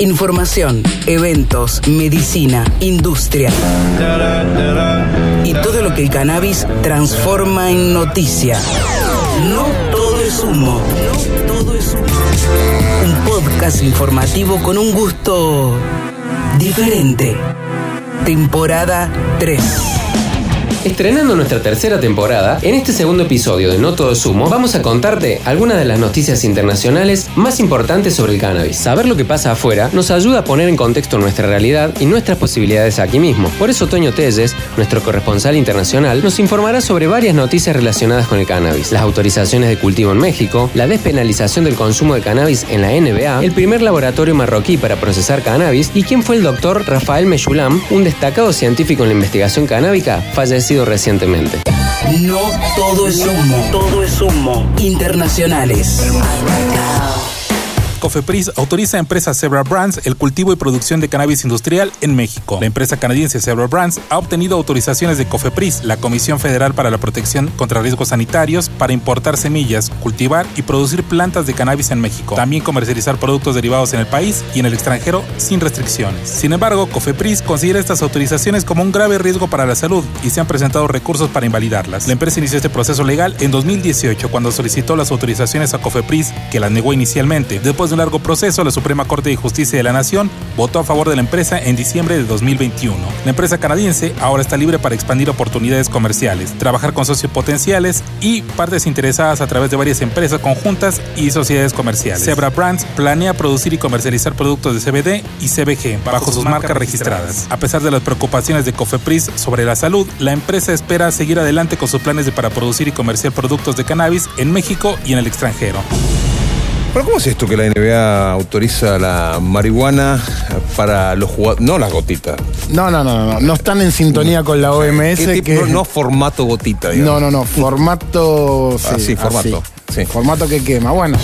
Información, eventos, medicina, industria. Y todo lo que el cannabis transforma en noticia. No todo es humo. No todo es humo. Un podcast informativo con un gusto diferente. Temporada 3. Estrenando nuestra tercera temporada, en este segundo episodio de No Todo es Humo, vamos a contarte algunas de las noticias internacionales más importantes sobre el cannabis. Saber lo que pasa afuera nos ayuda a poner en contexto nuestra realidad y nuestras posibilidades aquí mismo. Por eso Toño Telles, nuestro corresponsal internacional, nos informará sobre varias noticias relacionadas con el cannabis. Las autorizaciones de cultivo en México, la despenalización del consumo de cannabis en la NBA, el primer laboratorio marroquí para procesar cannabis y quién fue el doctor Rafael Meshulam, un destacado científico en la investigación canábica, fallecido recientemente. No todo es humo. Todo es humo. Internacionales. Cofepris autoriza a empresa Zebra Brands el cultivo y producción de cannabis industrial en México. La empresa canadiense Zebra Brands ha obtenido autorizaciones de Cofepris, la Comisión Federal para la Protección contra Riesgos Sanitarios, para importar semillas, cultivar y producir plantas de cannabis en México. También comercializar productos derivados en el país y en el extranjero sin restricciones. Sin embargo, Cofepris considera estas autorizaciones como un grave riesgo para la salud y se han presentado recursos para invalidarlas. La empresa inició este proceso legal en 2018 cuando solicitó las autorizaciones a Cofepris, que las negó inicialmente. Después de un largo proceso, la Suprema Corte de Justicia de la Nación votó a favor de la empresa en diciembre de 2021. La empresa canadiense ahora está libre para expandir oportunidades comerciales, trabajar con socios potenciales y partes interesadas a través de varias empresas conjuntas y sociedades comerciales. Zebra Brands planea producir y comercializar productos de CBD y CBG bajo sus marcas registradas. A pesar de las preocupaciones de Cofepris sobre la salud, la empresa espera seguir adelante con sus planes de para producir y comerciar productos de cannabis en México y en el extranjero. Pero ¿cómo es esto que la NBA autoriza la marihuana para los jugadores? No las gotitas. No, no, no, no. No están en sintonía con la OMS. ¿Qué tipo? que... no, no formato gotita, digamos. No, no, no. Formato. Ah, sí, formato, sí. Formato que quema. Bueno.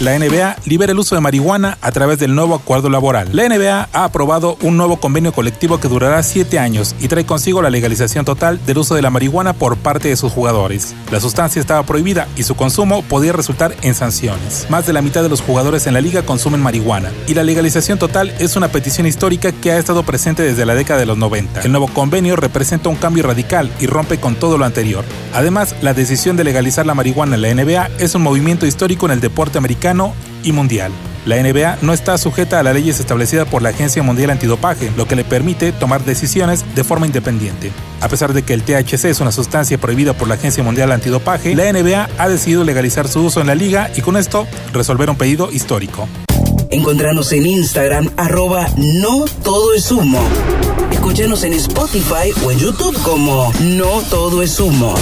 La NBA libera el uso de marihuana a través del nuevo acuerdo laboral. La NBA ha aprobado un nuevo convenio colectivo que durará siete años y trae consigo la legalización total del uso de la marihuana por parte de sus jugadores. La sustancia estaba prohibida y su consumo podía resultar en sanciones. Más de la mitad de los jugadores en la liga consumen marihuana y la legalización total es una petición histórica que ha estado presente desde la década de los 90. El nuevo convenio representa un cambio radical y rompe con todo lo anterior. Además, la decisión de legalizar la marihuana en la NBA es un movimiento histórico en el deporte americano y mundial. La NBA no está sujeta a las leyes establecidas por la Agencia Mundial Antidopaje, lo que le permite tomar decisiones de forma independiente. A pesar de que el THC es una sustancia prohibida por la Agencia Mundial Antidopaje, la NBA ha decidido legalizar su uso en la liga y con esto resolver un pedido histórico. Encontrarnos en Instagram, arroba no todo es humo. Escúchanos en Spotify o en YouTube como No todo es humo.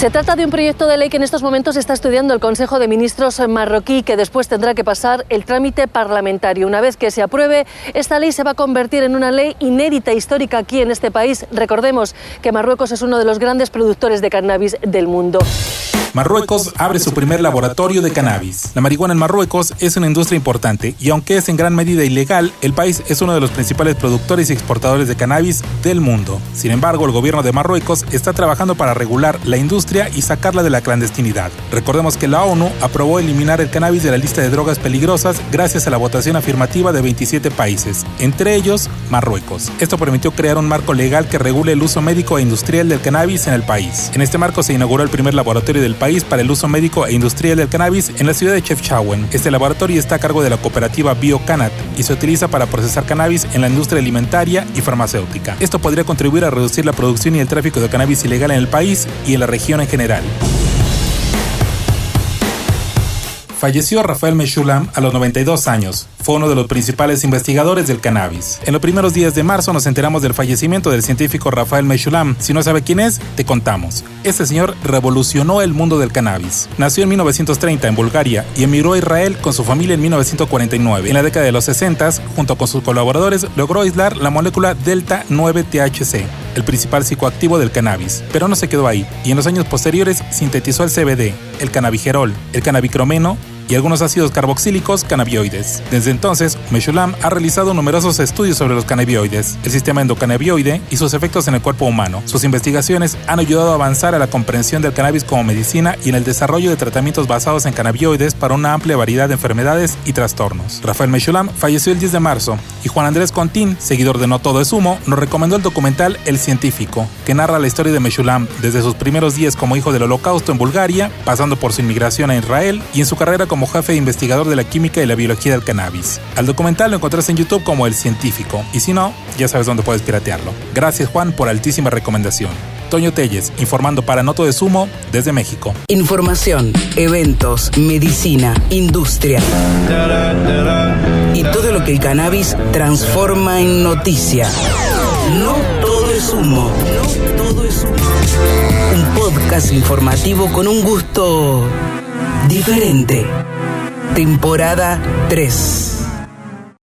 Se trata de un proyecto de ley que en estos momentos está estudiando el Consejo de Ministros marroquí, que después tendrá que pasar el trámite parlamentario. Una vez que se apruebe, esta ley se va a convertir en una ley inédita histórica aquí en este país. Recordemos que Marruecos es uno de los grandes productores de cannabis del mundo. Marruecos abre su primer laboratorio de cannabis. La marihuana en Marruecos es una industria importante y aunque es en gran medida ilegal, el país es uno de los principales productores y exportadores de cannabis del mundo. Sin embargo, el gobierno de Marruecos está trabajando para regular la industria y sacarla de la clandestinidad. Recordemos que la ONU aprobó eliminar el cannabis de la lista de drogas peligrosas gracias a la votación afirmativa de 27 países, entre ellos Marruecos. Esto permitió crear un marco legal que regule el uso médico e industrial del cannabis en el país. En este marco se inauguró el primer laboratorio del país para el uso médico e industrial del cannabis en la ciudad de Chefchaouen. Este laboratorio está a cargo de la cooperativa BioCanat y se utiliza para procesar cannabis en la industria alimentaria y farmacéutica. Esto podría contribuir a reducir la producción y el tráfico de cannabis ilegal en el país y en la región en general. Falleció Rafael Meshulam a los 92 años. Fue uno de los principales investigadores del cannabis. En los primeros días de marzo nos enteramos del fallecimiento del científico Rafael Meshulam. Si no sabe quién es, te contamos. Este señor revolucionó el mundo del cannabis. Nació en 1930 en Bulgaria y emigró a Israel con su familia en 1949. En la década de los 60, junto con sus colaboradores, logró aislar la molécula delta 9-THC, el principal psicoactivo del cannabis. Pero no se quedó ahí, y en los años posteriores sintetizó el CBD, el cannabigerol, el cannabicromeno y algunos ácidos carboxílicos cannabinoides. Desde entonces, Meshulam ha realizado numerosos estudios sobre los cannabinoides, el sistema endocannabinoide y sus efectos en el cuerpo humano. Sus investigaciones han ayudado a avanzar a la comprensión del cannabis como medicina y en el desarrollo de tratamientos basados en cannabinoides para una amplia variedad de enfermedades y trastornos. Rafael Meshulam falleció el 10 de marzo y Juan Andrés Contín, seguidor de No Todo es Humo, nos recomendó el documental El Científico, que narra la historia de Meshulam desde sus primeros días como hijo del holocausto en Bulgaria, pasando por su inmigración a Israel y en su carrera como jefe e investigador de la química y la biología del cannabis. Al documental lo encontrás en YouTube como El Científico, y si no, ya sabes dónde puedes piratearlo. Gracias Juan por altísima recomendación. Toño Telles, informando para Noto de Sumo desde México. Información, eventos, medicina, industria. Y todo lo que el cannabis transforma en noticia. No todo es humo. No todo es humo. Un podcast informativo con un gusto diferente. Temporada 3.